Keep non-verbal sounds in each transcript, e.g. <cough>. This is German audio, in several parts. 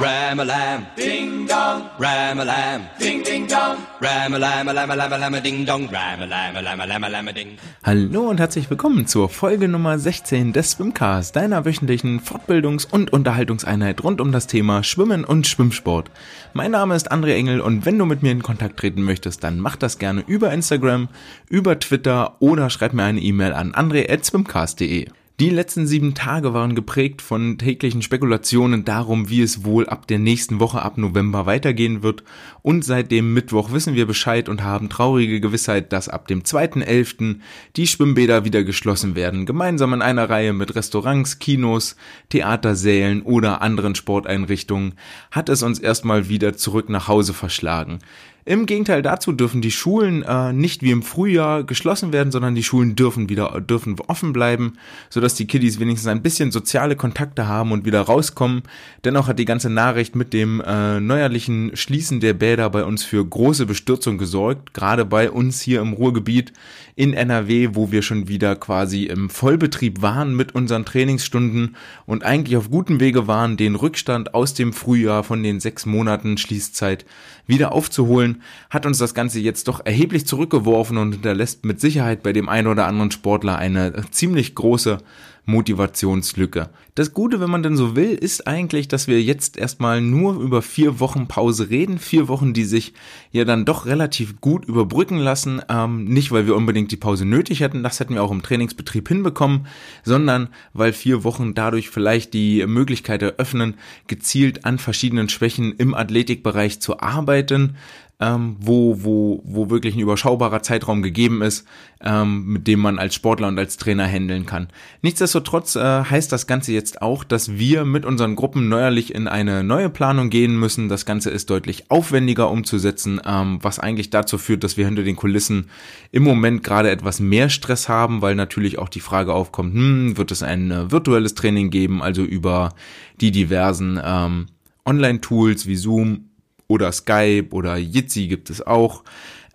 Ram-a-lam, ding dong. Ram-a-lam, ding ding dong. Ram-a-lam, a lam a lam a lam a ding dong. Ram-a-lam, a lam a lam a lam a ding. Hallo und herzlich willkommen zur Folge Nummer 16 des Swimcast, deiner wöchentlichen Fortbildungs- und Unterhaltungseinheit rund um das Thema Schwimmen und Schwimmsport. Mein Name ist André Engel und wenn du mit mir in Kontakt treten möchtest, dann mach das gerne über Instagram, über Twitter oder schreib mir eine E-Mail an andre@swimcast.de. Die letzten sieben Tage waren geprägt von täglichen Spekulationen darum, wie es wohl ab der nächsten Woche ab November weitergehen wird. Und seit dem Mittwoch wissen wir Bescheid und haben traurige Gewissheit, dass ab dem 2.11. die Schwimmbäder wieder geschlossen werden. Gemeinsam in einer Reihe mit Restaurants, Kinos, Theatersälen oder anderen Sporteinrichtungen hat es uns erstmal wieder zurück nach Hause verschlagen. Im Gegenteil dazu dürfen die Schulen äh, nicht wie im Frühjahr geschlossen werden, sondern die Schulen dürfen wieder dürfen offen bleiben, sodass die Kiddies wenigstens ein bisschen soziale Kontakte haben und wieder rauskommen. Dennoch hat die ganze Nachricht mit dem äh, neuerlichen Schließen der Bäder bei uns für große Bestürzung gesorgt, gerade bei uns hier im Ruhrgebiet in NRW, wo wir schon wieder quasi im Vollbetrieb waren mit unseren Trainingsstunden und eigentlich auf gutem Wege waren, den Rückstand aus dem Frühjahr von den sechs Monaten Schließzeit wieder aufzuholen, hat uns das Ganze jetzt doch erheblich zurückgeworfen und hinterlässt mit Sicherheit bei dem einen oder anderen Sportler eine ziemlich große Motivationslücke. Das Gute, wenn man denn so will, ist eigentlich, dass wir jetzt erstmal nur über vier Wochen Pause reden. Vier Wochen, die sich ja dann doch relativ gut überbrücken lassen. Ähm, nicht, weil wir unbedingt die Pause nötig hätten, das hätten wir auch im Trainingsbetrieb hinbekommen, sondern weil vier Wochen dadurch vielleicht die Möglichkeit eröffnen, gezielt an verschiedenen Schwächen im Athletikbereich zu arbeiten, ähm, wo, wo, wo wirklich ein überschaubarer Zeitraum gegeben ist, ähm, mit dem man als Sportler und als Trainer handeln kann. Nichtsdestotrotz äh, heißt das Ganze jetzt auch, dass wir mit unseren Gruppen neuerlich in eine neue Planung gehen müssen. Das Ganze ist deutlich aufwendiger umzusetzen, ähm, was eigentlich dazu führt, dass wir hinter den Kulissen im Moment gerade etwas mehr Stress haben, weil natürlich auch die Frage aufkommt, hm, wird es ein äh, virtuelles Training geben, also über die diversen ähm, Online-Tools wie Zoom oder Skype oder Jitsi gibt es auch.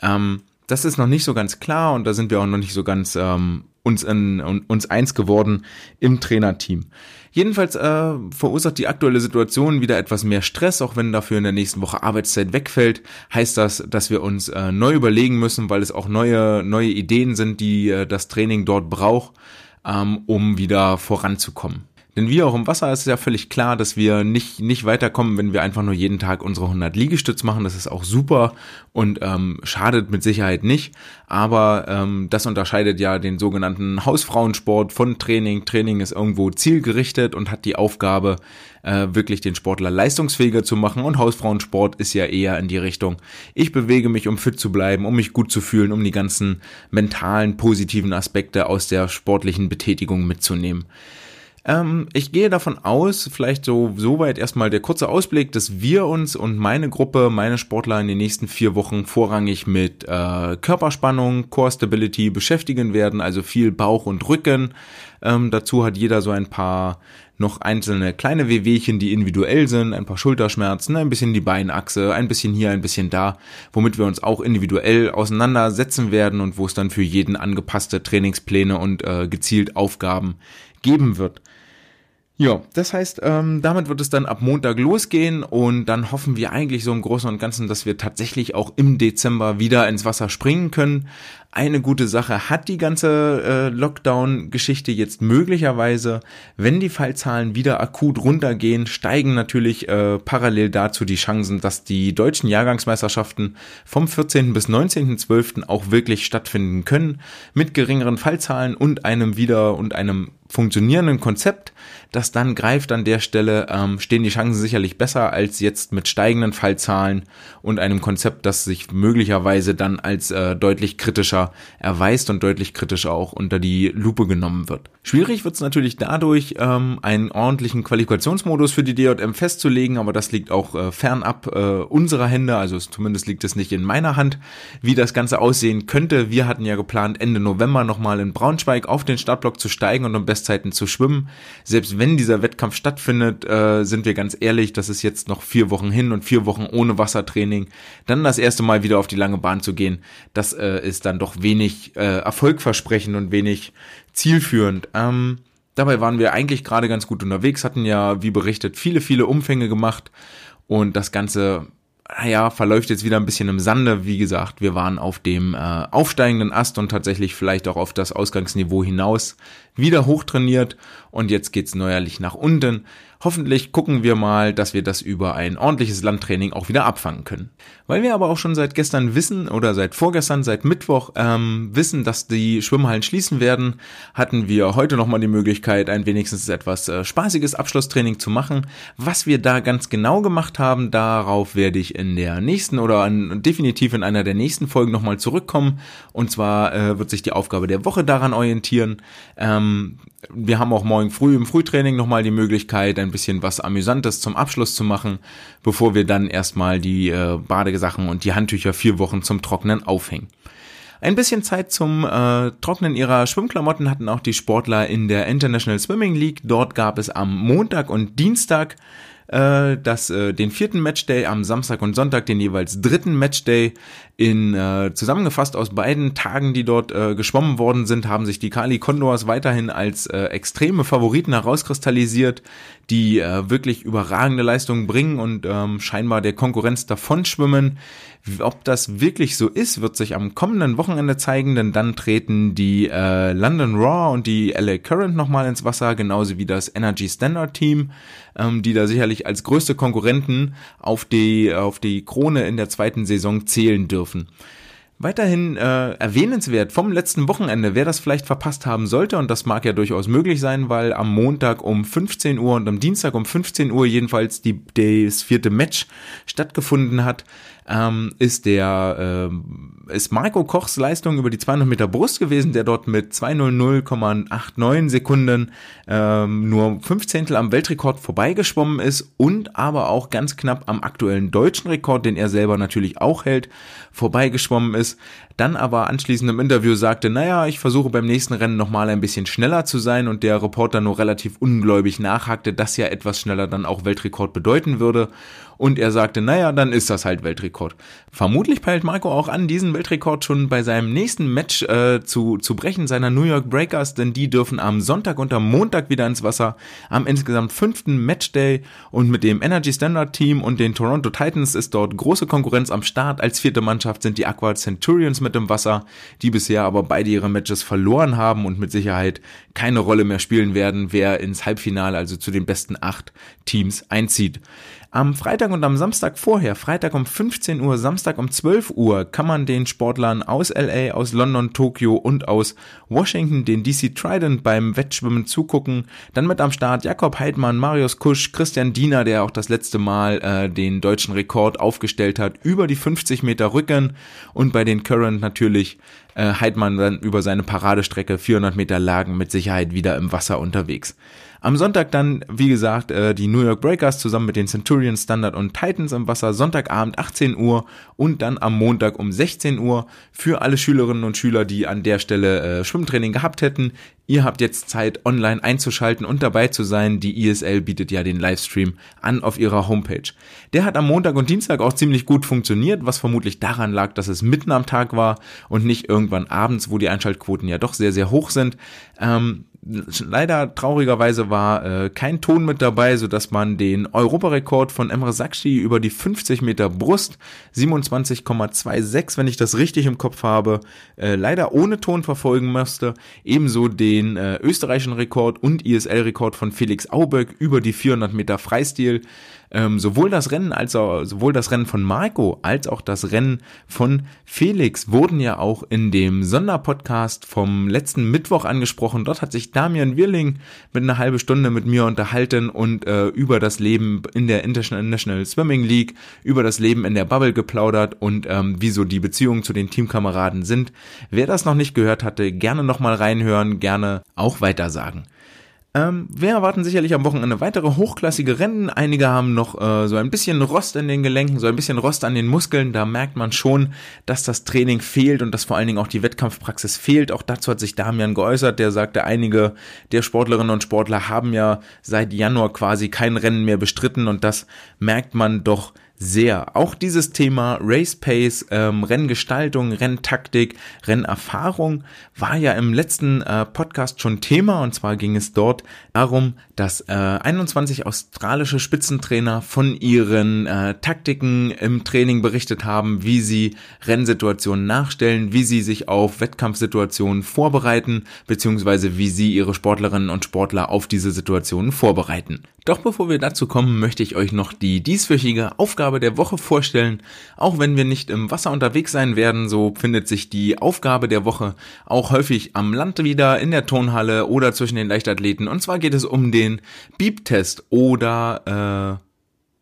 Ähm, das ist noch nicht so ganz klar und da sind wir auch noch nicht so ganz ähm, uns, in, uns eins geworden im Trainerteam. Jedenfalls äh, verursacht die aktuelle Situation wieder etwas mehr Stress, auch wenn dafür in der nächsten Woche Arbeitszeit wegfällt, heißt das, dass wir uns äh, neu überlegen müssen, weil es auch neue, neue Ideen sind, die äh, das Training dort braucht, ähm, um wieder voranzukommen. Denn wie auch im Wasser ist es ja völlig klar, dass wir nicht, nicht weiterkommen, wenn wir einfach nur jeden Tag unsere 100 Liegestütz machen. Das ist auch super und ähm, schadet mit Sicherheit nicht. Aber ähm, das unterscheidet ja den sogenannten Hausfrauensport von Training. Training ist irgendwo zielgerichtet und hat die Aufgabe, äh, wirklich den Sportler leistungsfähiger zu machen. Und Hausfrauensport ist ja eher in die Richtung, ich bewege mich, um fit zu bleiben, um mich gut zu fühlen, um die ganzen mentalen, positiven Aspekte aus der sportlichen Betätigung mitzunehmen. Ähm, ich gehe davon aus, vielleicht so soweit erstmal der kurze Ausblick, dass wir uns und meine Gruppe, meine Sportler in den nächsten vier Wochen vorrangig mit äh, Körperspannung, Core Stability beschäftigen werden, also viel Bauch und Rücken. Ähm, dazu hat jeder so ein paar noch einzelne kleine Wehwehchen, die individuell sind, ein paar Schulterschmerzen, ein bisschen die Beinachse, ein bisschen hier, ein bisschen da, womit wir uns auch individuell auseinandersetzen werden und wo es dann für jeden angepasste Trainingspläne und äh, gezielt Aufgaben geben wird. Ja, das heißt, ähm, damit wird es dann ab Montag losgehen und dann hoffen wir eigentlich so im Großen und Ganzen, dass wir tatsächlich auch im Dezember wieder ins Wasser springen können. Eine gute Sache hat die ganze äh, Lockdown-Geschichte jetzt möglicherweise, wenn die Fallzahlen wieder akut runtergehen, steigen natürlich äh, parallel dazu die Chancen, dass die deutschen Jahrgangsmeisterschaften vom 14. bis 19.12. auch wirklich stattfinden können, mit geringeren Fallzahlen und einem wieder und einem funktionierenden Konzept, das dann greift an der Stelle, ähm, stehen die Chancen sicherlich besser als jetzt mit steigenden Fallzahlen und einem Konzept, das sich möglicherweise dann als äh, deutlich kritischer erweist und deutlich kritischer auch unter die Lupe genommen wird. Schwierig wird es natürlich dadurch, ähm, einen ordentlichen Qualifikationsmodus für die DJM festzulegen, aber das liegt auch äh, fernab äh, unserer Hände, also zumindest liegt es nicht in meiner Hand, wie das Ganze aussehen könnte. Wir hatten ja geplant, Ende November nochmal in Braunschweig auf den Startblock zu steigen und um Bestzeiten zu schwimmen. Selbst wenn dieser Wettkampf stattfindet, äh, sind wir ganz ehrlich, das ist jetzt noch vier Wochen hin und vier Wochen ohne Wassertraining. Dann das erste Mal wieder auf die lange Bahn zu gehen, das äh, ist dann doch wenig äh, erfolgversprechend und wenig zielführend. Ähm, Dabei waren wir eigentlich gerade ganz gut unterwegs, hatten ja, wie berichtet, viele, viele Umfänge gemacht und das Ganze naja, verläuft jetzt wieder ein bisschen im Sande. Wie gesagt, wir waren auf dem äh, aufsteigenden Ast und tatsächlich vielleicht auch auf das Ausgangsniveau hinaus wieder hochtrainiert und jetzt geht's neuerlich nach unten. Hoffentlich gucken wir mal, dass wir das über ein ordentliches Landtraining auch wieder abfangen können. Weil wir aber auch schon seit gestern wissen oder seit vorgestern, seit Mittwoch ähm, wissen, dass die Schwimmhallen schließen werden, hatten wir heute nochmal die Möglichkeit, ein wenigstens etwas äh, spaßiges Abschlusstraining zu machen. Was wir da ganz genau gemacht haben, darauf werde ich in der nächsten oder an, definitiv in einer der nächsten Folgen nochmal zurückkommen. Und zwar äh, wird sich die Aufgabe der Woche daran orientieren. Ähm, wir haben auch morgen früh im Frühtraining nochmal die Möglichkeit, ein bisschen was Amüsantes zum Abschluss zu machen, bevor wir dann erstmal die äh, Badesachen und die Handtücher vier Wochen zum Trocknen aufhängen. Ein bisschen Zeit zum äh, Trocknen ihrer Schwimmklamotten hatten auch die Sportler in der International Swimming League. Dort gab es am Montag und Dienstag äh, das, äh, den vierten Matchday, am Samstag und Sonntag den jeweils dritten Matchday. In äh, zusammengefasst aus beiden Tagen, die dort äh, geschwommen worden sind, haben sich die Kali Condors weiterhin als äh, extreme Favoriten herauskristallisiert, die äh, wirklich überragende Leistungen bringen und ähm, scheinbar der Konkurrenz davonschwimmen. Ob das wirklich so ist, wird sich am kommenden Wochenende zeigen, denn dann treten die äh, London Raw und die LA Current nochmal ins Wasser, genauso wie das Energy Standard Team, ähm, die da sicherlich als größte Konkurrenten auf die, auf die Krone in der zweiten Saison zählen dürfen. Weiterhin äh, erwähnenswert vom letzten Wochenende, wer das vielleicht verpasst haben sollte, und das mag ja durchaus möglich sein, weil am Montag um 15 Uhr und am Dienstag um 15 Uhr jedenfalls die, das vierte Match stattgefunden hat, ähm, ist der äh, ist Marco Kochs Leistung über die 200 Meter Brust gewesen, der dort mit 200,89 Sekunden ähm, nur fünf Zehntel am Weltrekord vorbeigeschwommen ist und aber auch ganz knapp am aktuellen deutschen Rekord, den er selber natürlich auch hält, vorbeigeschwommen ist. Dann aber anschließend im Interview sagte, naja, ich versuche beim nächsten Rennen nochmal ein bisschen schneller zu sein und der Reporter nur relativ ungläubig nachhakte, dass ja etwas schneller dann auch Weltrekord bedeuten würde und er sagte, naja, dann ist das halt Weltrekord. Vermutlich peilt Marco auch an, diesen Weltrekord schon bei seinem nächsten Match äh, zu, zu brechen, seiner New York Breakers, denn die dürfen am Sonntag und am Montag wieder ins Wasser, am insgesamt fünften Matchday und mit dem Energy Standard Team und den Toronto Titans ist dort große Konkurrenz am Start. Als vierte Mannschaft sind die Aqua Centurions mit im Wasser, die bisher aber beide ihre Matches verloren haben und mit Sicherheit keine Rolle mehr spielen werden, wer ins Halbfinale, also zu den besten acht Teams einzieht. Am Freitag und am Samstag vorher, Freitag um 15 Uhr, Samstag um 12 Uhr, kann man den Sportlern aus LA, aus London, Tokio und aus Washington, den DC Trident beim Wettschwimmen zugucken. Dann mit am Start Jakob Heidmann, Marius Kusch, Christian Diener, der auch das letzte Mal äh, den deutschen Rekord aufgestellt hat, über die 50 Meter Rücken und bei den Current natürlich äh, Heidmann dann über seine Paradestrecke 400 Meter Lagen mit Sicherheit wieder im Wasser unterwegs. Am Sonntag dann, wie gesagt, äh, die New York Breakers zusammen mit den Centurions, Standard und Titans im Wasser, Sonntagabend 18 Uhr und dann am Montag um 16 Uhr für alle Schülerinnen und Schüler, die an der Stelle äh, Schwimmtraining gehabt hätten. Ihr habt jetzt Zeit, online einzuschalten und dabei zu sein. Die ISL bietet ja den Livestream an auf ihrer Homepage. Der hat am Montag und Dienstag auch ziemlich gut funktioniert, was vermutlich daran lag, dass es mitten am Tag war und nicht irgendwann abends, wo die Einschaltquoten ja doch sehr, sehr hoch sind. Ähm, Leider traurigerweise war äh, kein Ton mit dabei, so dass man den Europarekord von Emre Sakshi über die 50 Meter Brust 27,26, wenn ich das richtig im Kopf habe, äh, leider ohne Ton verfolgen musste. Ebenso den äh, österreichischen Rekord und ISL-Rekord von Felix Auböck über die 400 Meter Freistil ähm, sowohl das Rennen als auch, sowohl das Rennen von Marco als auch das Rennen von Felix wurden ja auch in dem Sonderpodcast vom letzten Mittwoch angesprochen. Dort hat sich Damian Wirling mit einer halben Stunde mit mir unterhalten und äh, über das Leben in der International Swimming League, über das Leben in der Bubble geplaudert und ähm, wieso die Beziehungen zu den Teamkameraden sind. Wer das noch nicht gehört hatte, gerne nochmal reinhören, gerne auch weitersagen. Ähm, wir erwarten sicherlich am Wochenende weitere hochklassige Rennen. Einige haben noch äh, so ein bisschen Rost in den Gelenken, so ein bisschen Rost an den Muskeln. Da merkt man schon, dass das Training fehlt und dass vor allen Dingen auch die Wettkampfpraxis fehlt. Auch dazu hat sich Damian geäußert. Der sagte, einige der Sportlerinnen und Sportler haben ja seit Januar quasi kein Rennen mehr bestritten und das merkt man doch sehr. Auch dieses Thema Race Pace, ähm, Renngestaltung, Renntaktik, Rennerfahrung war ja im letzten äh, Podcast schon Thema und zwar ging es dort darum, dass äh, 21 australische Spitzentrainer von ihren äh, Taktiken im Training berichtet haben, wie sie Rennsituationen nachstellen, wie sie sich auf Wettkampfsituationen vorbereiten, beziehungsweise wie sie ihre Sportlerinnen und Sportler auf diese Situationen vorbereiten. Doch bevor wir dazu kommen, möchte ich euch noch die dieswöchige Aufgabe der Woche vorstellen. Auch wenn wir nicht im Wasser unterwegs sein werden, so findet sich die Aufgabe der Woche auch häufig am Land wieder, in der Turnhalle oder zwischen den Leichtathleten. Und zwar geht es um den Beep-Test oder äh,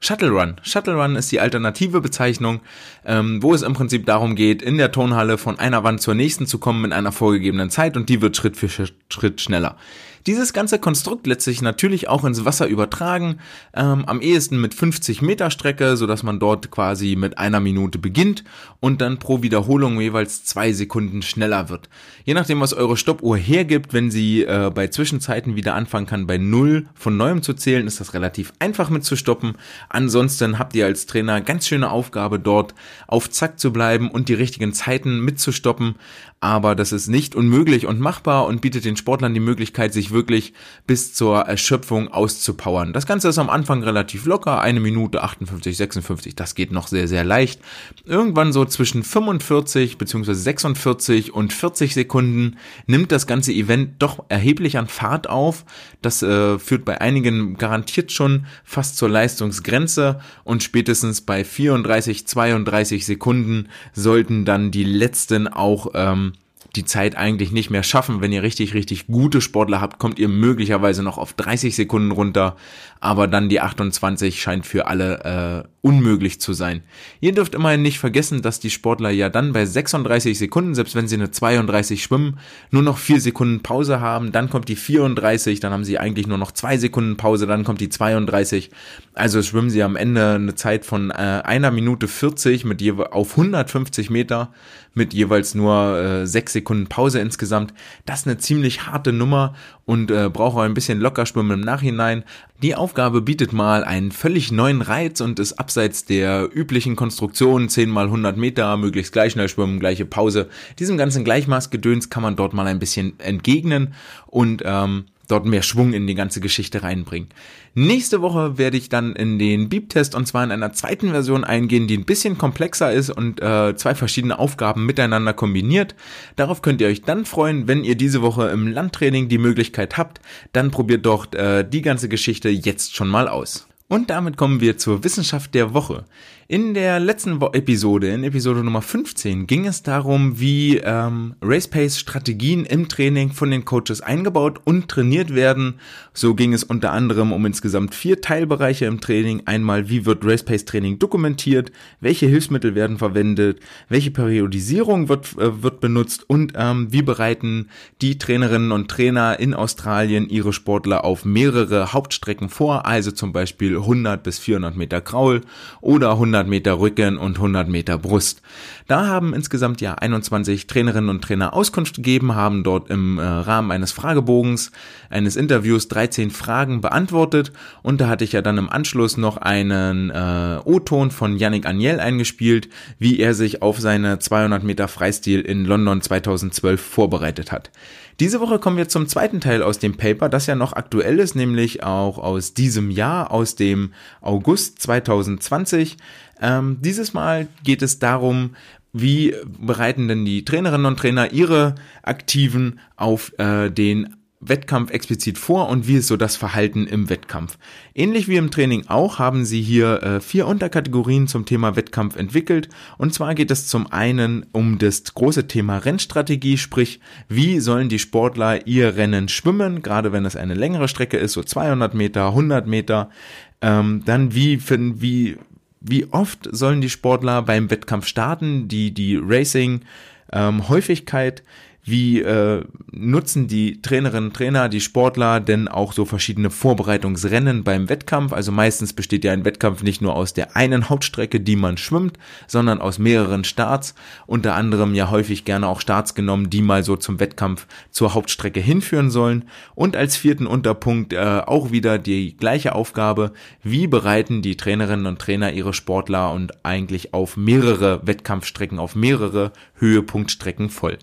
Shuttle Run. Shuttle Run ist die alternative Bezeichnung, ähm, wo es im Prinzip darum geht, in der Turnhalle von einer Wand zur nächsten zu kommen in einer vorgegebenen Zeit und die wird Schritt für Schritt schneller. Dieses ganze Konstrukt lässt sich natürlich auch ins Wasser übertragen, ähm, am ehesten mit 50 Meter Strecke, so dass man dort quasi mit einer Minute beginnt und dann pro Wiederholung jeweils zwei Sekunden schneller wird. Je nachdem, was eure Stoppuhr hergibt, wenn sie äh, bei Zwischenzeiten wieder anfangen kann, bei null von neuem zu zählen, ist das relativ einfach mit zu stoppen. Ansonsten habt ihr als Trainer ganz schöne Aufgabe dort auf Zack zu bleiben und die richtigen Zeiten mitzustoppen. Aber das ist nicht unmöglich und machbar und bietet den Sportlern die Möglichkeit, sich wirklich bis zur Erschöpfung auszupowern. Das Ganze ist am Anfang relativ locker, eine Minute 58, 56, das geht noch sehr, sehr leicht. Irgendwann so zwischen 45 bzw. 46 und 40 Sekunden nimmt das ganze Event doch erheblich an Fahrt auf. Das äh, führt bei einigen garantiert schon fast zur Leistungsgrenze und spätestens bei 34, 32 Sekunden sollten dann die letzten auch ähm, die Zeit eigentlich nicht mehr schaffen. Wenn ihr richtig, richtig gute Sportler habt, kommt ihr möglicherweise noch auf 30 Sekunden runter, aber dann die 28 scheint für alle äh, unmöglich zu sein. Ihr dürft immerhin nicht vergessen, dass die Sportler ja dann bei 36 Sekunden, selbst wenn sie eine 32 schwimmen, nur noch 4 Sekunden Pause haben, dann kommt die 34, dann haben sie eigentlich nur noch 2 Sekunden Pause, dann kommt die 32. Also schwimmen sie am Ende eine Zeit von äh, einer Minute 40 mit je auf 150 Meter mit jeweils nur äh, sechs Sekunden Pause insgesamt. Das ist eine ziemlich harte Nummer und äh, braucht auch ein bisschen Lockerschwimmen im Nachhinein. Die Aufgabe bietet mal einen völlig neuen Reiz und ist abseits der üblichen Konstruktion 10 mal 100 Meter, möglichst gleich schnell schwimmen, gleiche Pause. Diesem ganzen Gleichmaßgedöns kann man dort mal ein bisschen entgegnen und ähm, dort mehr Schwung in die ganze Geschichte reinbringen. Nächste Woche werde ich dann in den Beep-Test und zwar in einer zweiten Version eingehen, die ein bisschen komplexer ist und äh, zwei verschiedene Aufgaben miteinander kombiniert. Darauf könnt ihr euch dann freuen, wenn ihr diese Woche im Landtraining die Möglichkeit habt. Dann probiert doch äh, die ganze Geschichte jetzt schon mal aus. Und damit kommen wir zur Wissenschaft der Woche. In der letzten Episode, in Episode Nummer 15, ging es darum, wie ähm, Racepace Strategien im Training von den Coaches eingebaut und trainiert werden. So ging es unter anderem um insgesamt vier Teilbereiche im Training. Einmal, wie wird Racepace Training dokumentiert, welche Hilfsmittel werden verwendet, welche Periodisierung wird, äh, wird benutzt und ähm, wie bereiten die Trainerinnen und Trainer in Australien ihre Sportler auf mehrere Hauptstrecken vor, also zum Beispiel 100 bis 400 Meter Kraul oder 100 100 Meter Rücken und 100 Meter Brust. Da haben insgesamt ja 21 Trainerinnen und Trainer Auskunft gegeben, haben dort im äh, Rahmen eines Fragebogens, eines Interviews 13 Fragen beantwortet und da hatte ich ja dann im Anschluss noch einen äh, O-Ton von Yannick Agnel eingespielt, wie er sich auf seine 200 Meter Freistil in London 2012 vorbereitet hat. Diese Woche kommen wir zum zweiten Teil aus dem Paper, das ja noch aktuell ist, nämlich auch aus diesem Jahr, aus dem August 2020. Ähm, dieses Mal geht es darum, wie bereiten denn die Trainerinnen und Trainer ihre Aktiven auf äh, den Wettkampf explizit vor und wie ist so das Verhalten im Wettkampf. Ähnlich wie im Training auch haben sie hier äh, vier Unterkategorien zum Thema Wettkampf entwickelt und zwar geht es zum einen um das große Thema Rennstrategie, sprich wie sollen die Sportler ihr Rennen schwimmen, gerade wenn es eine längere Strecke ist, so 200 Meter, 100 Meter, ähm, dann wie, wie, wie oft sollen die Sportler beim Wettkampf starten, die, die Racing, ähm, Häufigkeit, wie äh, nutzen die Trainerinnen und Trainer, die Sportler denn auch so verschiedene Vorbereitungsrennen beim Wettkampf? Also meistens besteht ja ein Wettkampf nicht nur aus der einen Hauptstrecke, die man schwimmt, sondern aus mehreren Starts. Unter anderem ja häufig gerne auch Starts genommen, die mal so zum Wettkampf zur Hauptstrecke hinführen sollen. Und als vierten Unterpunkt äh, auch wieder die gleiche Aufgabe, wie bereiten die Trainerinnen und Trainer ihre Sportler und eigentlich auf mehrere Wettkampfstrecken, auf mehrere Höhepunktstrecken voll.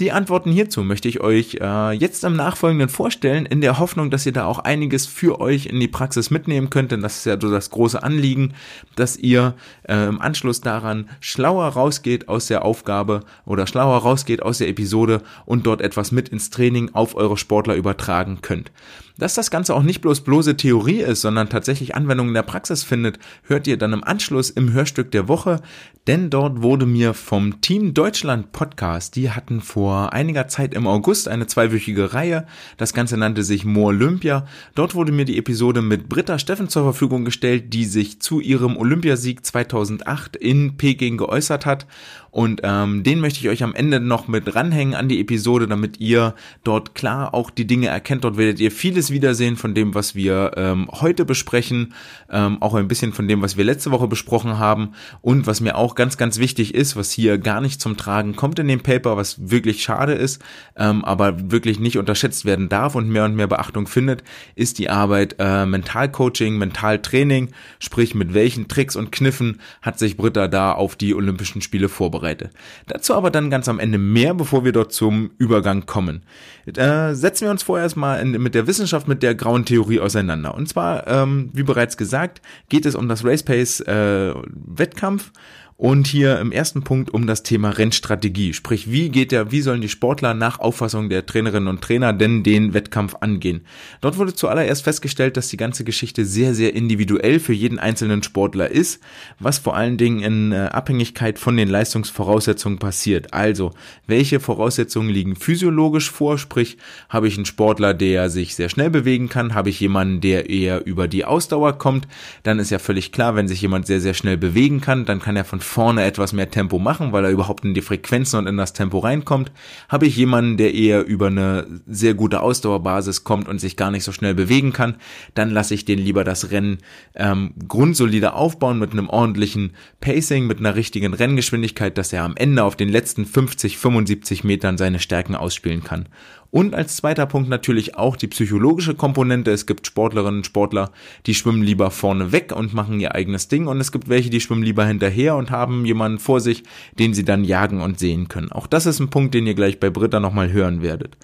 Die Antworten hierzu möchte ich euch äh, jetzt im Nachfolgenden vorstellen, in der Hoffnung, dass ihr da auch einiges für euch in die Praxis mitnehmen könnt, denn das ist ja so das große Anliegen, dass ihr äh, im Anschluss daran schlauer rausgeht aus der Aufgabe oder schlauer rausgeht aus der Episode und dort etwas mit ins Training auf eure Sportler übertragen könnt. Dass das Ganze auch nicht bloß bloße Theorie ist, sondern tatsächlich Anwendung in der Praxis findet, hört ihr dann im Anschluss im Hörstück der Woche, denn dort wurde mir vom Team Deutschland Podcast, die hatten vor einiger Zeit im August eine zweiwöchige Reihe, das Ganze nannte sich More Olympia, dort wurde mir die Episode mit Britta Steffen zur Verfügung gestellt, die sich zu ihrem Olympiasieg 2008 in Peking geäußert hat und ähm, den möchte ich euch am Ende noch mit ranhängen an die Episode, damit ihr dort klar auch die Dinge erkennt. Dort werdet ihr vieles wiedersehen von dem, was wir ähm, heute besprechen, ähm, auch ein bisschen von dem, was wir letzte Woche besprochen haben. Und was mir auch ganz, ganz wichtig ist, was hier gar nicht zum Tragen kommt in dem Paper, was wirklich schade ist, ähm, aber wirklich nicht unterschätzt werden darf und mehr und mehr Beachtung findet, ist die Arbeit äh, Mentalcoaching, Mentaltraining, sprich mit welchen Tricks und Kniffen hat sich Britta da auf die Olympischen Spiele vorbereitet vorbereite. Dazu aber dann ganz am Ende mehr, bevor wir dort zum Übergang kommen. Äh, setzen wir uns vorher erstmal in, mit der Wissenschaft, mit der grauen Theorie auseinander. Und zwar, ähm, wie bereits gesagt, geht es um das Race Pace äh, Wettkampf und hier im ersten Punkt um das Thema Rennstrategie. Sprich, wie geht der, wie sollen die Sportler nach Auffassung der Trainerinnen und Trainer denn den Wettkampf angehen? Dort wurde zuallererst festgestellt, dass die ganze Geschichte sehr, sehr individuell für jeden einzelnen Sportler ist, was vor allen Dingen in äh, Abhängigkeit von den Leistungsvoraussetzungen passiert. Also, welche Voraussetzungen liegen physiologisch vor? Sprich, habe ich einen Sportler, der sich sehr schnell bewegen kann? Habe ich jemanden, der eher über die Ausdauer kommt? Dann ist ja völlig klar, wenn sich jemand sehr, sehr schnell bewegen kann, dann kann er von vorne etwas mehr Tempo machen, weil er überhaupt in die Frequenzen und in das Tempo reinkommt. Habe ich jemanden, der eher über eine sehr gute Ausdauerbasis kommt und sich gar nicht so schnell bewegen kann, dann lasse ich den lieber das Rennen ähm, grundsolide aufbauen mit einem ordentlichen Pacing, mit einer richtigen Renngeschwindigkeit, dass er am Ende auf den letzten 50, 75 Metern seine Stärken ausspielen kann. Und als zweiter Punkt natürlich auch die psychologische Komponente. Es gibt Sportlerinnen und Sportler, die schwimmen lieber vorne weg und machen ihr eigenes Ding. Und es gibt welche, die schwimmen lieber hinterher und haben jemanden vor sich, den sie dann jagen und sehen können. Auch das ist ein Punkt, den ihr gleich bei Britta nochmal hören werdet.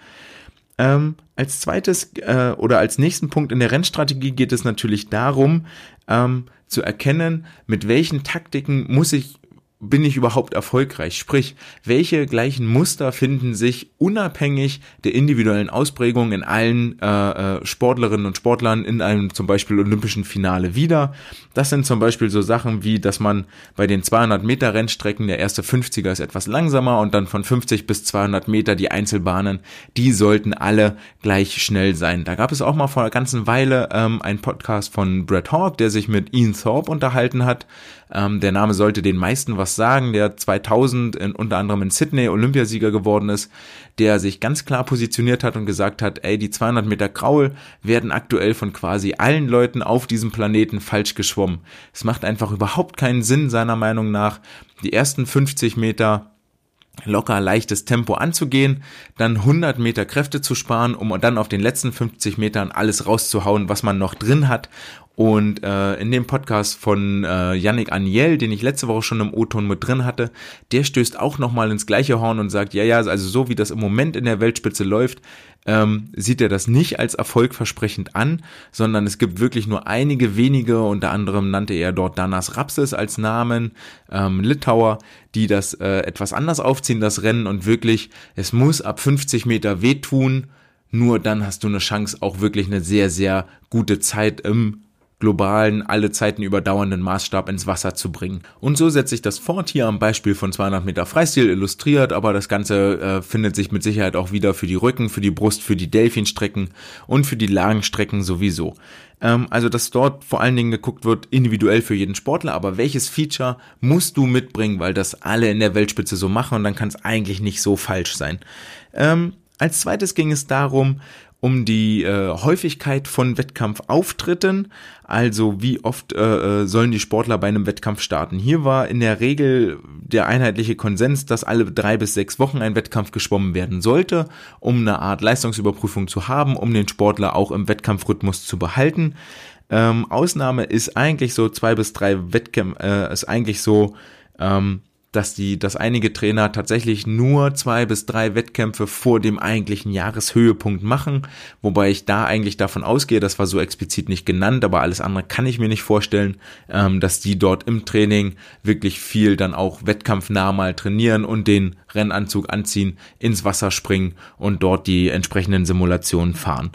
Ähm, als zweites äh, oder als nächsten Punkt in der Rennstrategie geht es natürlich darum, ähm, zu erkennen, mit welchen Taktiken muss ich bin ich überhaupt erfolgreich? Sprich, welche gleichen Muster finden sich unabhängig der individuellen Ausprägung in allen äh, äh, Sportlerinnen und Sportlern in einem zum Beispiel olympischen Finale wieder? Das sind zum Beispiel so Sachen wie, dass man bei den 200 Meter Rennstrecken, der erste 50er ist etwas langsamer und dann von 50 bis 200 Meter die Einzelbahnen, die sollten alle gleich schnell sein. Da gab es auch mal vor einer ganzen Weile ähm, einen Podcast von Brett Hawk, der sich mit Ian Thorpe unterhalten hat. Ähm, der Name sollte den meisten was sagen, der 2000 in, unter anderem in Sydney Olympiasieger geworden ist, der sich ganz klar positioniert hat und gesagt hat, ey, die 200 Meter Kraul werden aktuell von quasi allen Leuten auf diesem Planeten falsch geschwommen. Es macht einfach überhaupt keinen Sinn, seiner Meinung nach, die ersten 50 Meter locker leichtes Tempo anzugehen, dann 100 Meter Kräfte zu sparen, um dann auf den letzten 50 Metern alles rauszuhauen, was man noch drin hat und äh, in dem Podcast von äh, Yannick Aniel, den ich letzte Woche schon im O-Ton mit drin hatte, der stößt auch nochmal ins gleiche Horn und sagt, ja, ja, also so wie das im Moment in der Weltspitze läuft, ähm, sieht er das nicht als erfolgversprechend an, sondern es gibt wirklich nur einige wenige, unter anderem nannte er dort Danas Rapses als Namen, ähm, Litauer, die das äh, etwas anders aufziehen, das Rennen. Und wirklich, es muss ab 50 Meter wehtun, nur dann hast du eine Chance, auch wirklich eine sehr, sehr gute Zeit im globalen, alle Zeiten überdauernden Maßstab ins Wasser zu bringen. Und so setze ich das fort hier am Beispiel von 200 Meter Freistil illustriert, aber das Ganze äh, findet sich mit Sicherheit auch wieder für die Rücken, für die Brust, für die Delfinstrecken und für die Lagenstrecken sowieso. Ähm, also, dass dort vor allen Dingen geguckt wird, individuell für jeden Sportler, aber welches Feature musst du mitbringen, weil das alle in der Weltspitze so machen und dann kann es eigentlich nicht so falsch sein. Ähm, als zweites ging es darum, um die äh, Häufigkeit von Wettkampfauftritten, also wie oft äh, äh, sollen die Sportler bei einem Wettkampf starten. Hier war in der Regel der einheitliche Konsens, dass alle drei bis sechs Wochen ein Wettkampf geschwommen werden sollte, um eine Art Leistungsüberprüfung zu haben, um den Sportler auch im Wettkampfrhythmus zu behalten. Ähm, Ausnahme ist eigentlich so zwei bis drei Wettkämpfe, äh, ist eigentlich so ähm, dass die, dass einige Trainer tatsächlich nur zwei bis drei Wettkämpfe vor dem eigentlichen Jahreshöhepunkt machen, wobei ich da eigentlich davon ausgehe, das war so explizit nicht genannt, aber alles andere kann ich mir nicht vorstellen, ähm, dass die dort im Training wirklich viel dann auch wettkampfnah mal trainieren und den Rennanzug anziehen, ins Wasser springen und dort die entsprechenden Simulationen fahren.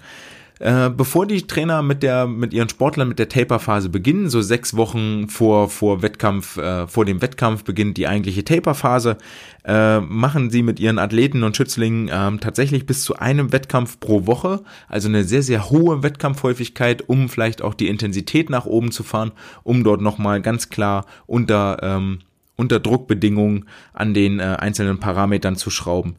Äh, bevor die Trainer mit der mit ihren Sportlern mit der Taper-Phase beginnen, so sechs Wochen vor vor Wettkampf äh, vor dem Wettkampf beginnt die eigentliche Taper-Phase, äh, machen sie mit ihren Athleten und Schützlingen äh, tatsächlich bis zu einem Wettkampf pro Woche, also eine sehr sehr hohe Wettkampfhäufigkeit, um vielleicht auch die Intensität nach oben zu fahren, um dort noch mal ganz klar unter ähm, unter Druckbedingungen an den äh, einzelnen Parametern zu schrauben.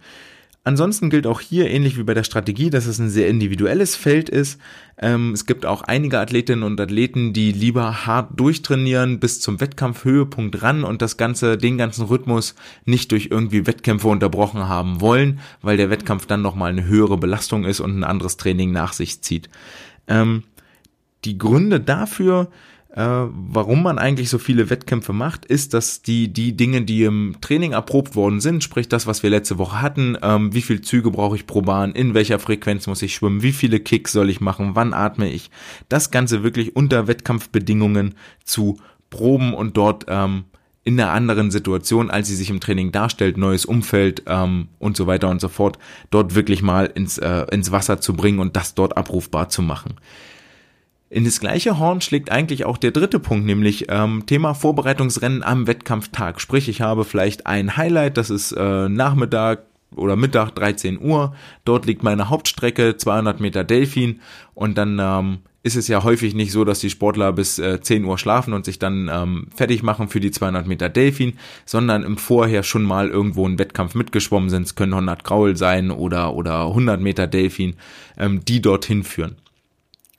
Ansonsten gilt auch hier, ähnlich wie bei der Strategie, dass es ein sehr individuelles Feld ist. Ähm, es gibt auch einige Athletinnen und Athleten, die lieber hart durchtrainieren bis zum Wettkampfhöhepunkt ran und das ganze, den ganzen Rhythmus nicht durch irgendwie Wettkämpfe unterbrochen haben wollen, weil der Wettkampf dann nochmal eine höhere Belastung ist und ein anderes Training nach sich zieht. Ähm, die Gründe dafür äh, warum man eigentlich so viele Wettkämpfe macht, ist, dass die, die Dinge, die im Training erprobt worden sind, sprich das, was wir letzte Woche hatten, ähm, wie viel Züge brauche ich pro Bahn, in welcher Frequenz muss ich schwimmen, wie viele Kicks soll ich machen, wann atme ich, das Ganze wirklich unter Wettkampfbedingungen zu proben und dort ähm, in einer anderen Situation, als sie sich im Training darstellt, neues Umfeld ähm, und so weiter und so fort, dort wirklich mal ins, äh, ins Wasser zu bringen und das dort abrufbar zu machen. In das gleiche Horn schlägt eigentlich auch der dritte Punkt, nämlich ähm, Thema Vorbereitungsrennen am Wettkampftag. Sprich, ich habe vielleicht ein Highlight, das ist äh, Nachmittag oder Mittag 13 Uhr. Dort liegt meine Hauptstrecke, 200 Meter Delfin und dann ähm, ist es ja häufig nicht so, dass die Sportler bis äh, 10 Uhr schlafen und sich dann ähm, fertig machen für die 200 Meter Delfin, sondern im Vorher schon mal irgendwo einen Wettkampf mitgeschwommen sind. Es können 100 Graul sein oder, oder 100 Meter Delfin, ähm, die dorthin führen.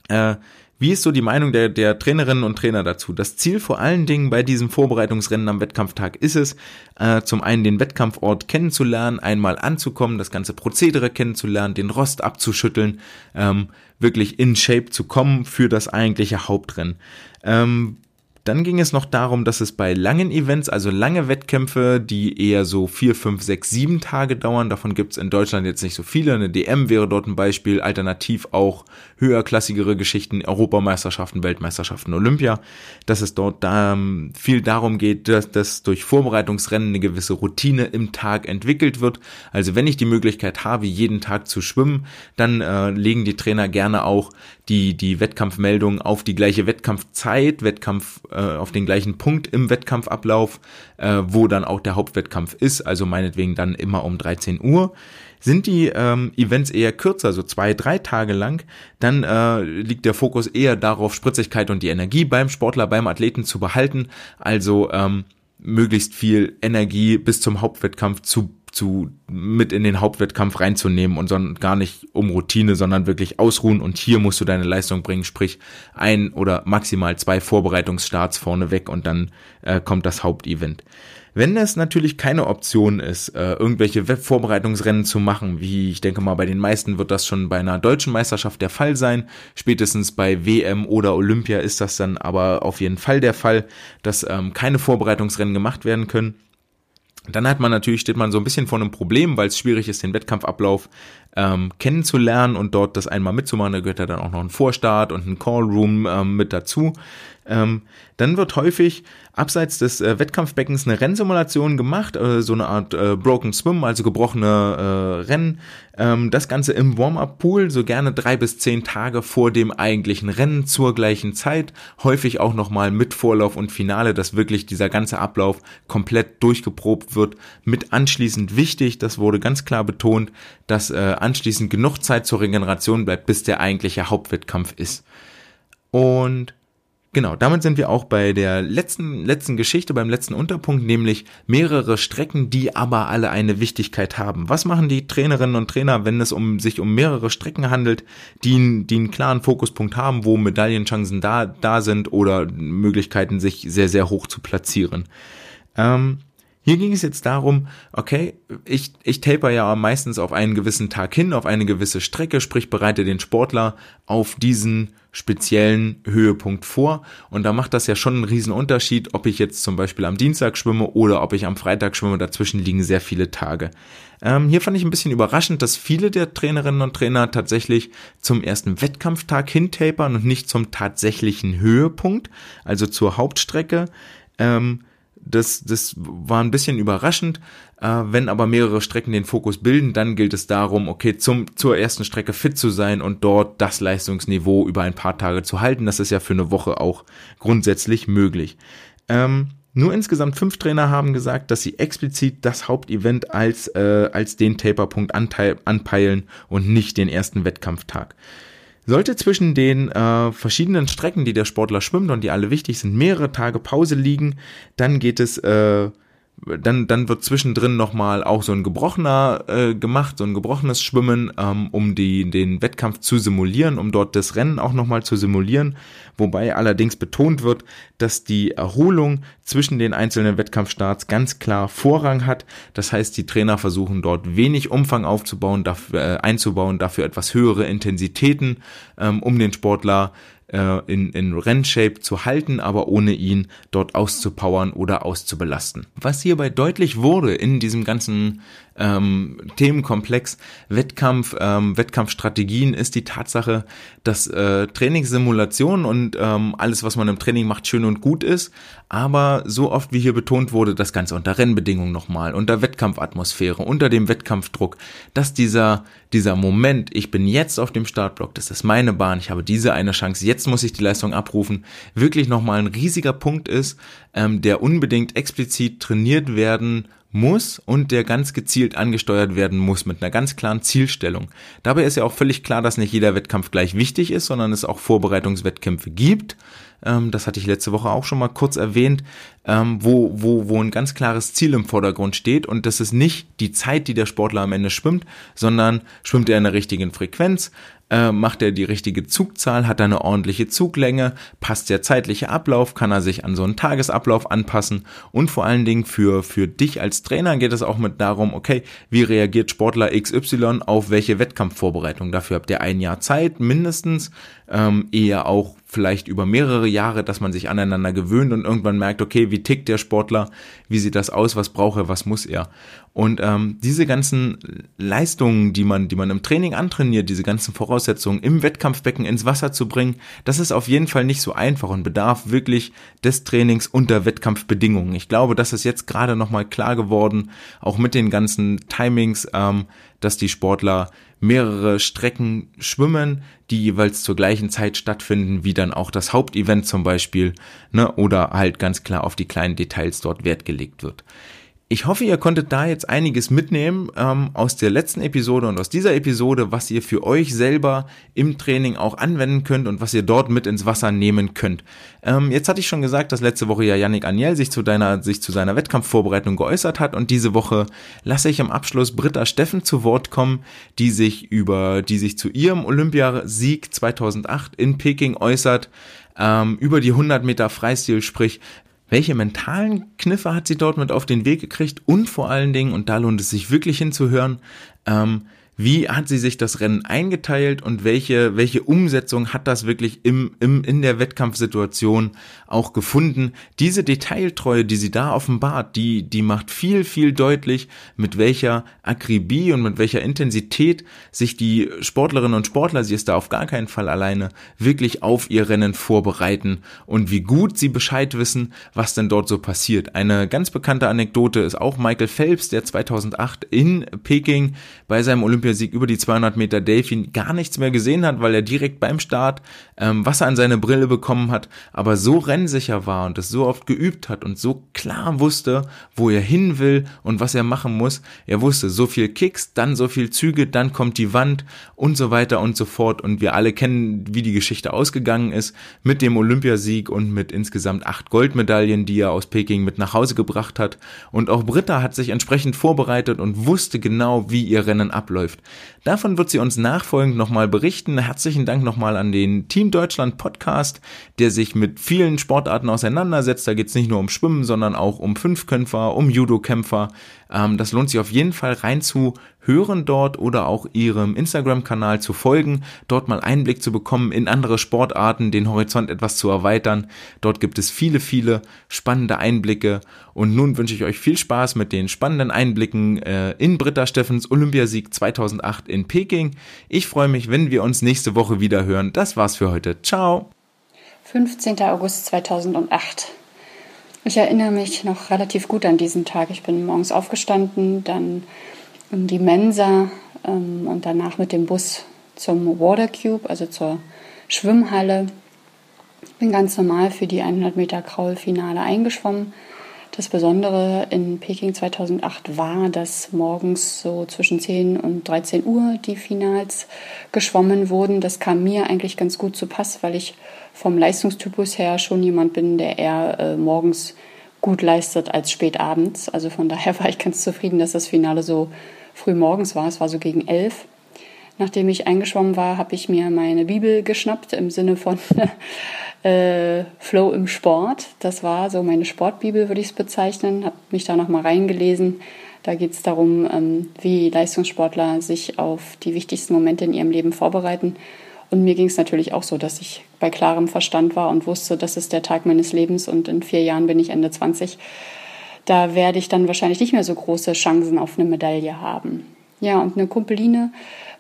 Äh, wie ist so die Meinung der, der Trainerinnen und Trainer dazu? Das Ziel vor allen Dingen bei diesem Vorbereitungsrennen am Wettkampftag ist es, äh, zum einen den Wettkampfort kennenzulernen, einmal anzukommen, das ganze Prozedere kennenzulernen, den Rost abzuschütteln, ähm, wirklich in Shape zu kommen für das eigentliche Hauptrennen. Ähm, dann ging es noch darum, dass es bei langen Events, also lange Wettkämpfe, die eher so vier, fünf, sechs, sieben Tage dauern, davon gibt es in Deutschland jetzt nicht so viele. Eine DM wäre dort ein Beispiel, alternativ auch höherklassigere Geschichten, Europameisterschaften, Weltmeisterschaften, Olympia, dass es dort ähm, viel darum geht, dass, dass durch Vorbereitungsrennen eine gewisse Routine im Tag entwickelt wird. Also wenn ich die Möglichkeit habe, jeden Tag zu schwimmen, dann äh, legen die Trainer gerne auch die, die Wettkampfmeldung auf die gleiche Wettkampfzeit, Wettkampf äh, auf den gleichen Punkt im Wettkampfablauf, äh, wo dann auch der Hauptwettkampf ist, also meinetwegen dann immer um 13 Uhr. Sind die ähm, Events eher kürzer, so zwei, drei Tage lang, dann äh, liegt der Fokus eher darauf, Spritzigkeit und die Energie beim Sportler, beim Athleten zu behalten, also ähm, möglichst viel Energie bis zum Hauptwettkampf zu zu mit in den Hauptwettkampf reinzunehmen und sondern gar nicht um Routine, sondern wirklich ausruhen. Und hier musst du deine Leistung bringen, sprich ein oder maximal zwei Vorbereitungsstarts vorne weg und dann äh, kommt das Hauptevent. Wenn es natürlich keine Option ist, äh, irgendwelche Webvorbereitungsrennen zu machen, wie ich denke mal bei den meisten wird das schon bei einer deutschen Meisterschaft der Fall sein, spätestens bei WM oder Olympia ist das dann aber auf jeden Fall der Fall, dass ähm, keine Vorbereitungsrennen gemacht werden können dann hat man natürlich, steht man so ein bisschen vor einem Problem, weil es schwierig ist, den Wettkampfablauf ähm, kennenzulernen und dort das einmal mitzumachen. Da gehört ja dann auch noch ein Vorstart und ein Callroom ähm, mit dazu. Ähm, dann wird häufig abseits des äh, Wettkampfbeckens eine Rennsimulation gemacht, äh, so eine Art äh, Broken Swim, also gebrochene äh, Rennen. Ähm, das Ganze im Warm-up-Pool, so gerne drei bis zehn Tage vor dem eigentlichen Rennen zur gleichen Zeit. Häufig auch nochmal mit Vorlauf und Finale, dass wirklich dieser ganze Ablauf komplett durchgeprobt wird. Mit anschließend wichtig, das wurde ganz klar betont, dass äh, anschließend genug Zeit zur Regeneration bleibt, bis der eigentliche Hauptwettkampf ist. Und Genau, damit sind wir auch bei der letzten, letzten Geschichte, beim letzten Unterpunkt, nämlich mehrere Strecken, die aber alle eine Wichtigkeit haben. Was machen die Trainerinnen und Trainer, wenn es um, sich um mehrere Strecken handelt, die, die einen klaren Fokuspunkt haben, wo Medaillenchancen da, da sind oder Möglichkeiten, sich sehr, sehr hoch zu platzieren? Ähm, hier ging es jetzt darum, okay, ich, ich taper ja meistens auf einen gewissen Tag hin, auf eine gewisse Strecke, sprich bereite den Sportler auf diesen speziellen Höhepunkt vor. Und da macht das ja schon einen riesen Unterschied, ob ich jetzt zum Beispiel am Dienstag schwimme oder ob ich am Freitag schwimme. Dazwischen liegen sehr viele Tage. Ähm, hier fand ich ein bisschen überraschend, dass viele der Trainerinnen und Trainer tatsächlich zum ersten Wettkampftag hintapern und nicht zum tatsächlichen Höhepunkt, also zur Hauptstrecke. Ähm, das, das war ein bisschen überraschend. Äh, wenn aber mehrere Strecken den Fokus bilden, dann gilt es darum, okay, zum, zur ersten Strecke fit zu sein und dort das Leistungsniveau über ein paar Tage zu halten. Das ist ja für eine Woche auch grundsätzlich möglich. Ähm, nur insgesamt fünf Trainer haben gesagt, dass sie explizit das Hauptevent als, äh, als den Taperpunkt anpeilen und nicht den ersten Wettkampftag. Sollte zwischen den äh, verschiedenen Strecken, die der Sportler schwimmt und die alle wichtig sind, mehrere Tage Pause liegen, dann geht es äh, dann, dann wird zwischendrin nochmal auch so ein gebrochener äh, gemacht, so ein gebrochenes Schwimmen, ähm, um die, den Wettkampf zu simulieren, um dort das Rennen auch nochmal zu simulieren. Wobei allerdings betont wird, dass die Erholung zwischen den einzelnen Wettkampfstarts ganz klar Vorrang hat. Das heißt, die Trainer versuchen dort wenig Umfang aufzubauen, dafür, äh, einzubauen, dafür etwas höhere Intensitäten, ähm, um den Sportler äh, in, in Rennshape zu halten, aber ohne ihn dort auszupowern oder auszubelasten. Was hierbei deutlich wurde in diesem ganzen ähm, Themenkomplex Wettkampf, ähm, Wettkampfstrategien ist die Tatsache, dass äh, Trainingssimulation und ähm, alles, was man im Training macht, schön und gut ist, aber so oft wie hier betont wurde, das Ganze unter Rennbedingungen nochmal, unter Wettkampfatmosphäre, unter dem Wettkampfdruck, dass dieser, dieser Moment, ich bin jetzt auf dem Startblock, das ist meine Bahn, ich habe diese eine Chance, jetzt muss ich die Leistung abrufen, wirklich nochmal ein riesiger Punkt ist, ähm, der unbedingt explizit trainiert werden muss und der ganz gezielt angesteuert werden muss mit einer ganz klaren Zielstellung. Dabei ist ja auch völlig klar, dass nicht jeder Wettkampf gleich wichtig ist, sondern es auch Vorbereitungswettkämpfe gibt. Ähm, das hatte ich letzte Woche auch schon mal kurz erwähnt, ähm, wo, wo, wo ein ganz klares Ziel im Vordergrund steht und das ist nicht die Zeit, die der Sportler am Ende schwimmt, sondern schwimmt er in der richtigen Frequenz, äh, macht er die richtige Zugzahl, hat er eine ordentliche Zuglänge, passt der zeitliche Ablauf, kann er sich an so einen Tagesablauf anpassen? Und vor allen Dingen für, für dich als Trainer geht es auch mit darum, okay, wie reagiert Sportler XY auf welche Wettkampfvorbereitung? Dafür habt ihr ein Jahr Zeit mindestens, ähm, eher auch vielleicht über mehrere Jahre, dass man sich aneinander gewöhnt und irgendwann merkt, okay, wie tickt der Sportler, wie sieht das aus, was braucht er, was muss er. Und ähm, diese ganzen Leistungen, die man, die man im Training antrainiert, diese ganzen Voraussetzungen im Wettkampfbecken ins Wasser zu bringen, das ist auf jeden Fall nicht so einfach und bedarf wirklich des Trainings unter Wettkampfbedingungen. Ich glaube, das ist jetzt gerade nochmal klar geworden, auch mit den ganzen Timings, ähm, dass die Sportler mehrere Strecken schwimmen, die jeweils zur gleichen Zeit stattfinden, wie dann auch das Hauptevent zum Beispiel, ne, oder halt ganz klar auf die kleinen Details dort Wert gelegt wird. Ich hoffe, ihr konntet da jetzt einiges mitnehmen ähm, aus der letzten Episode und aus dieser Episode, was ihr für euch selber im Training auch anwenden könnt und was ihr dort mit ins Wasser nehmen könnt. Ähm, jetzt hatte ich schon gesagt, dass letzte Woche ja Yannick Aniel sich zu deiner, sich zu seiner Wettkampfvorbereitung geäußert hat und diese Woche lasse ich am Abschluss Britta Steffen zu Wort kommen, die sich über, die sich zu ihrem Olympiasieg 2008 in Peking äußert ähm, über die 100 Meter Freistil, sprich welche mentalen Kniffe hat sie dort mit auf den Weg gekriegt? Und vor allen Dingen, und da lohnt es sich wirklich hinzuhören, ähm, wie hat sie sich das Rennen eingeteilt und welche, welche Umsetzung hat das wirklich im, im, in der Wettkampfsituation auch gefunden? Diese Detailtreue, die sie da offenbart, die, die macht viel, viel deutlich, mit welcher Akribie und mit welcher Intensität sich die Sportlerinnen und Sportler, sie ist da auf gar keinen Fall alleine, wirklich auf ihr Rennen vorbereiten und wie gut sie Bescheid wissen, was denn dort so passiert. Eine ganz bekannte Anekdote ist auch Michael Phelps, der 2008 in Peking bei seinem Olymp Olympiasieg über die 200 Meter Delfin gar nichts mehr gesehen hat, weil er direkt beim Start ähm, Wasser an seine Brille bekommen hat, aber so rennsicher war und es so oft geübt hat und so klar wusste, wo er hin will und was er machen muss. Er wusste so viel Kicks, dann so viel Züge, dann kommt die Wand und so weiter und so fort und wir alle kennen, wie die Geschichte ausgegangen ist mit dem Olympiasieg und mit insgesamt acht Goldmedaillen, die er aus Peking mit nach Hause gebracht hat und auch Britta hat sich entsprechend vorbereitet und wusste genau, wie ihr Rennen abläuft. Davon wird sie uns nachfolgend nochmal berichten. Herzlichen Dank nochmal an den Team Deutschland Podcast, der sich mit vielen Sportarten auseinandersetzt. Da geht es nicht nur um Schwimmen, sondern auch um Fünfkämpfer, um Judokämpfer. Ähm, das lohnt sich auf jeden Fall reinzuhören dort oder auch ihrem Instagram-Kanal zu folgen, dort mal Einblick zu bekommen in andere Sportarten, den Horizont etwas zu erweitern. Dort gibt es viele, viele spannende Einblicke. Und nun wünsche ich euch viel Spaß mit den spannenden Einblicken äh, in Britta Steffens Olympiasieg 2008 in Peking. Ich freue mich, wenn wir uns nächste Woche wieder hören. Das war's für heute. Ciao. 15. August 2008. Ich erinnere mich noch relativ gut an diesen Tag. Ich bin morgens aufgestanden, dann in die Mensa ähm, und danach mit dem Bus zum Water Cube, also zur Schwimmhalle. Bin ganz normal für die 100 Meter Kraulfinale eingeschwommen das Besondere in Peking 2008 war, dass morgens so zwischen 10 und 13 Uhr die Finals geschwommen wurden. Das kam mir eigentlich ganz gut zu Pass, weil ich vom Leistungstypus her schon jemand bin, der eher äh, morgens gut leistet als spät abends. Also von daher <laughs> war ich ganz zufrieden, dass das Finale so früh morgens war. Es war so gegen elf. Nachdem ich eingeschwommen war, habe ich mir meine Bibel geschnappt im Sinne von <laughs> äh, Flow im Sport. Das war so meine Sportbibel, würde ich es bezeichnen. Habe mich da nochmal reingelesen. Da geht es darum, ähm, wie Leistungssportler sich auf die wichtigsten Momente in ihrem Leben vorbereiten. Und mir ging es natürlich auch so, dass ich bei klarem Verstand war und wusste, das ist der Tag meines Lebens und in vier Jahren bin ich Ende 20. Da werde ich dann wahrscheinlich nicht mehr so große Chancen auf eine Medaille haben. Ja, und eine Kumpeline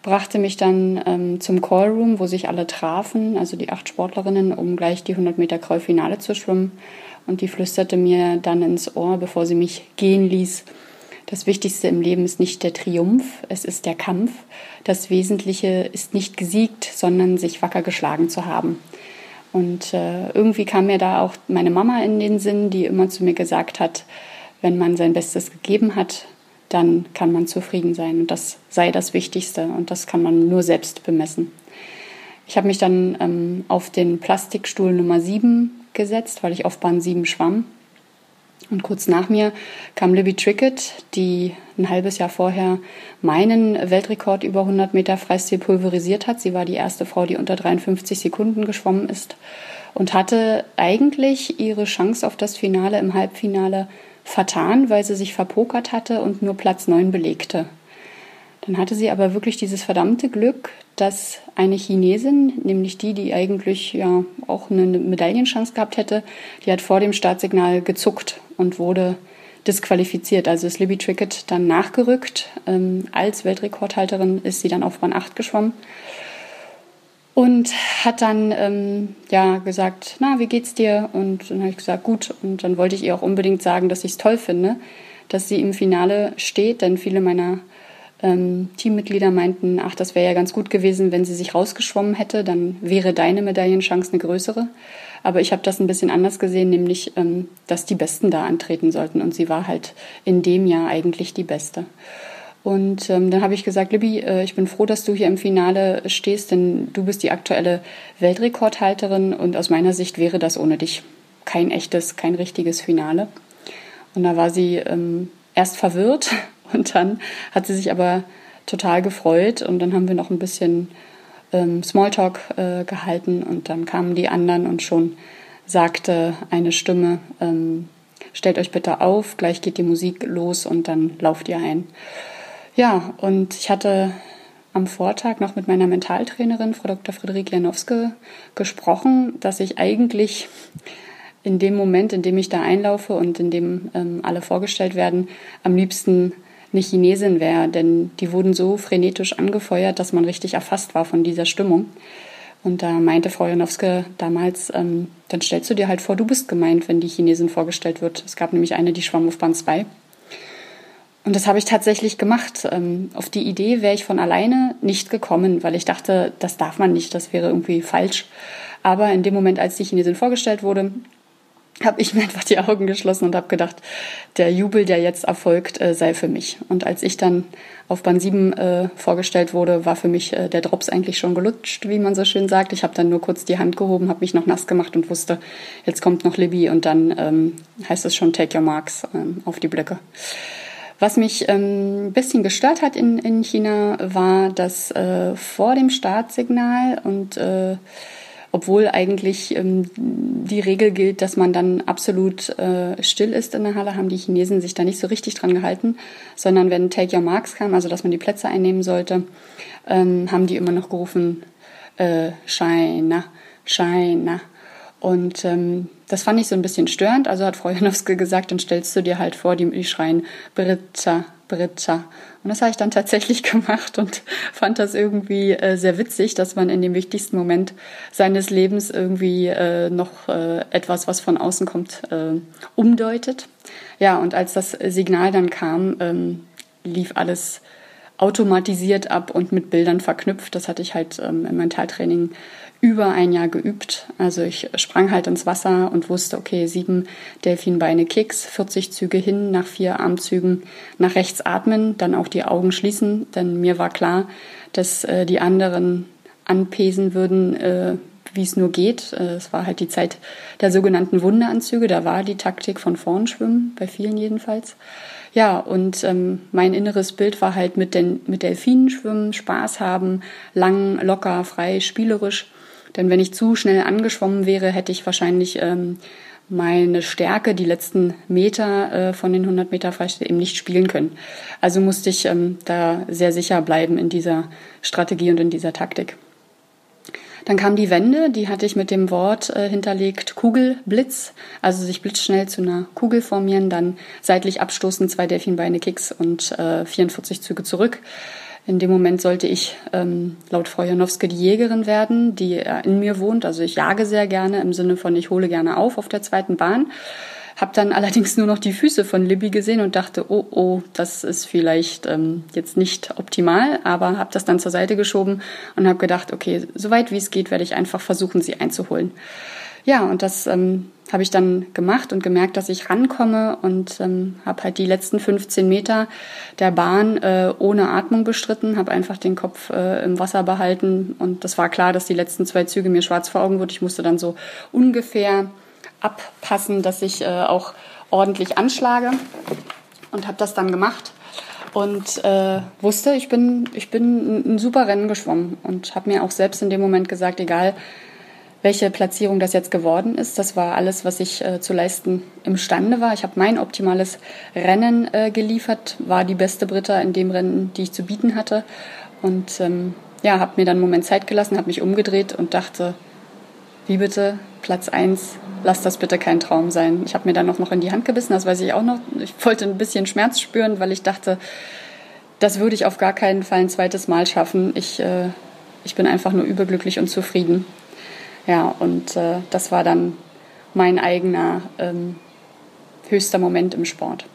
brachte mich dann ähm, zum Callroom, wo sich alle trafen, also die acht Sportlerinnen, um gleich die 100 Meter Kreuzfinale zu schwimmen. Und die flüsterte mir dann ins Ohr, bevor sie mich gehen ließ, das Wichtigste im Leben ist nicht der Triumph, es ist der Kampf. Das Wesentliche ist nicht gesiegt, sondern sich wacker geschlagen zu haben. Und äh, irgendwie kam mir da auch meine Mama in den Sinn, die immer zu mir gesagt hat, wenn man sein Bestes gegeben hat, dann kann man zufrieden sein. Und das sei das Wichtigste und das kann man nur selbst bemessen. Ich habe mich dann ähm, auf den Plastikstuhl Nummer 7 gesetzt, weil ich auf Bahn 7 schwamm. Und kurz nach mir kam Libby Trickett, die ein halbes Jahr vorher meinen Weltrekord über 100 Meter Freistil pulverisiert hat. Sie war die erste Frau, die unter 53 Sekunden geschwommen ist und hatte eigentlich ihre Chance auf das Finale im Halbfinale vertan, weil sie sich verpokert hatte und nur Platz 9 belegte. Dann hatte sie aber wirklich dieses verdammte Glück, dass eine Chinesin, nämlich die, die eigentlich ja auch eine Medaillenchance gehabt hätte, die hat vor dem Startsignal gezuckt und wurde disqualifiziert. Also ist Libby Trickett dann nachgerückt. Ähm, als Weltrekordhalterin ist sie dann auf Bahn 8 geschwommen und hat dann ähm, ja gesagt, na, wie geht's dir? Und dann habe ich gesagt, gut. Und dann wollte ich ihr auch unbedingt sagen, dass ich es toll finde, dass sie im Finale steht, denn viele meiner ähm, Teammitglieder meinten, ach, das wäre ja ganz gut gewesen, wenn sie sich rausgeschwommen hätte, dann wäre deine Medaillenchance eine größere. Aber ich habe das ein bisschen anders gesehen, nämlich, ähm, dass die Besten da antreten sollten. Und sie war halt in dem Jahr eigentlich die Beste. Und ähm, dann habe ich gesagt, Libby, äh, ich bin froh, dass du hier im Finale stehst, denn du bist die aktuelle Weltrekordhalterin und aus meiner Sicht wäre das ohne dich kein echtes, kein richtiges Finale. Und da war sie ähm, erst verwirrt <laughs> und dann hat sie sich aber total gefreut und dann haben wir noch ein bisschen ähm, Smalltalk äh, gehalten und dann kamen die anderen und schon sagte eine Stimme, ähm, stellt euch bitte auf, gleich geht die Musik los und dann lauft ihr ein. Ja, und ich hatte am Vortag noch mit meiner Mentaltrainerin, Frau Dr. Friederike Janowske, gesprochen, dass ich eigentlich in dem Moment, in dem ich da einlaufe und in dem ähm, alle vorgestellt werden, am liebsten eine Chinesin wäre, denn die wurden so frenetisch angefeuert, dass man richtig erfasst war von dieser Stimmung. Und da meinte Frau Janowske damals, ähm, dann stellst du dir halt vor, du bist gemeint, wenn die Chinesin vorgestellt wird. Es gab nämlich eine, die schwamm auf Band 2 und das habe ich tatsächlich gemacht. Ähm, auf die Idee wäre ich von alleine nicht gekommen, weil ich dachte, das darf man nicht, das wäre irgendwie falsch. Aber in dem Moment, als die Chinesin vorgestellt wurde, habe ich <laughs> mir einfach die Augen geschlossen und habe gedacht, der Jubel, der jetzt erfolgt, äh, sei für mich. Und als ich dann auf Bahn 7 äh, vorgestellt wurde, war für mich äh, der Drops eigentlich schon gelutscht, wie man so schön sagt. Ich habe dann nur kurz die Hand gehoben, habe mich noch nass gemacht und wusste, jetzt kommt noch Libby und dann ähm, heißt es schon Take Your Marks ähm, auf die Blöcke. Was mich ähm, ein bisschen gestört hat in, in China, war, dass äh, vor dem Startsignal und äh, obwohl eigentlich ähm, die Regel gilt, dass man dann absolut äh, still ist in der Halle, haben die Chinesen sich da nicht so richtig dran gehalten, sondern wenn Take Your Marks kam, also dass man die Plätze einnehmen sollte, ähm, haben die immer noch gerufen, äh, China, China. Und ähm, das fand ich so ein bisschen störend. Also hat Frau Janowski gesagt, dann stellst du dir halt vor, die, die schreien Britta, Britta. Und das habe ich dann tatsächlich <laughs> gemacht und fand das irgendwie äh, sehr witzig, dass man in dem wichtigsten Moment seines Lebens irgendwie äh, noch äh, etwas, was von außen kommt, äh, umdeutet. Ja, und als das Signal dann kam, ähm, lief alles automatisiert ab und mit Bildern verknüpft. Das hatte ich halt ähm, im Mentaltraining über ein Jahr geübt. Also ich sprang halt ins Wasser und wusste, okay, sieben Delfinbeine Kicks, 40 Züge hin, nach vier Armzügen nach rechts atmen, dann auch die Augen schließen, denn mir war klar, dass äh, die anderen anpesen würden, äh, wie es nur geht. Äh, es war halt die Zeit der sogenannten Wunderanzüge, da war die Taktik von vorn schwimmen, bei vielen jedenfalls. Ja, und ähm, mein inneres Bild war halt mit, den, mit Delfinen schwimmen, Spaß haben, lang, locker, frei, spielerisch. Denn wenn ich zu schnell angeschwommen wäre, hätte ich wahrscheinlich ähm, meine Stärke, die letzten Meter äh, von den 100 Meter Freistil eben nicht spielen können. Also musste ich ähm, da sehr sicher bleiben in dieser Strategie und in dieser Taktik. Dann kam die Wende, die hatte ich mit dem Wort äh, hinterlegt Kugelblitz, also sich blitzschnell zu einer Kugel formieren, dann seitlich abstoßen, zwei Delfinbeine Kicks und äh, 44 Züge zurück. In dem Moment sollte ich ähm, laut Frau Janowski die Jägerin werden, die äh, in mir wohnt. Also ich jage sehr gerne im Sinne von, ich hole gerne auf auf der zweiten Bahn. Hab dann <laughs> allerdings nur noch die Füße von Libby gesehen und dachte, oh, oh, das ist vielleicht ähm, jetzt nicht optimal, aber habe das dann zur Seite geschoben und habe gedacht, okay, soweit wie es geht, werde ich einfach versuchen, sie einzuholen. Ja, und das ähm, habe ich dann gemacht und gemerkt, dass ich rankomme und ähm, habe halt die letzten 15 Meter der Bahn äh, ohne Atmung bestritten, habe einfach den Kopf äh, im Wasser behalten und das war klar, dass die letzten zwei Züge mir schwarz vor Augen wurden. Ich musste dann so ungefähr abpassen, dass ich äh, auch ordentlich anschlage und habe das dann gemacht und äh, wusste, ich bin, ich bin ein super Rennen geschwommen und habe mir auch selbst in dem Moment gesagt, egal welche Platzierung das jetzt geworden ist. Das war alles, was ich äh, zu leisten imstande war. Ich habe mein optimales Rennen äh, geliefert, war die beste Britta in dem Rennen, die ich zu bieten hatte. Und ähm, ja, habe mir dann einen Moment Zeit gelassen, habe mich umgedreht und dachte, wie bitte, Platz 1, lass das bitte kein Traum sein. Ich habe mir dann noch, noch in die Hand gebissen, das weiß ich auch noch. Ich wollte ein bisschen Schmerz spüren, weil ich dachte, das würde ich auf gar keinen Fall ein zweites Mal schaffen. Ich, äh, ich bin einfach nur überglücklich und zufrieden. Ja, und äh, das war dann mein eigener ähm, höchster Moment im Sport.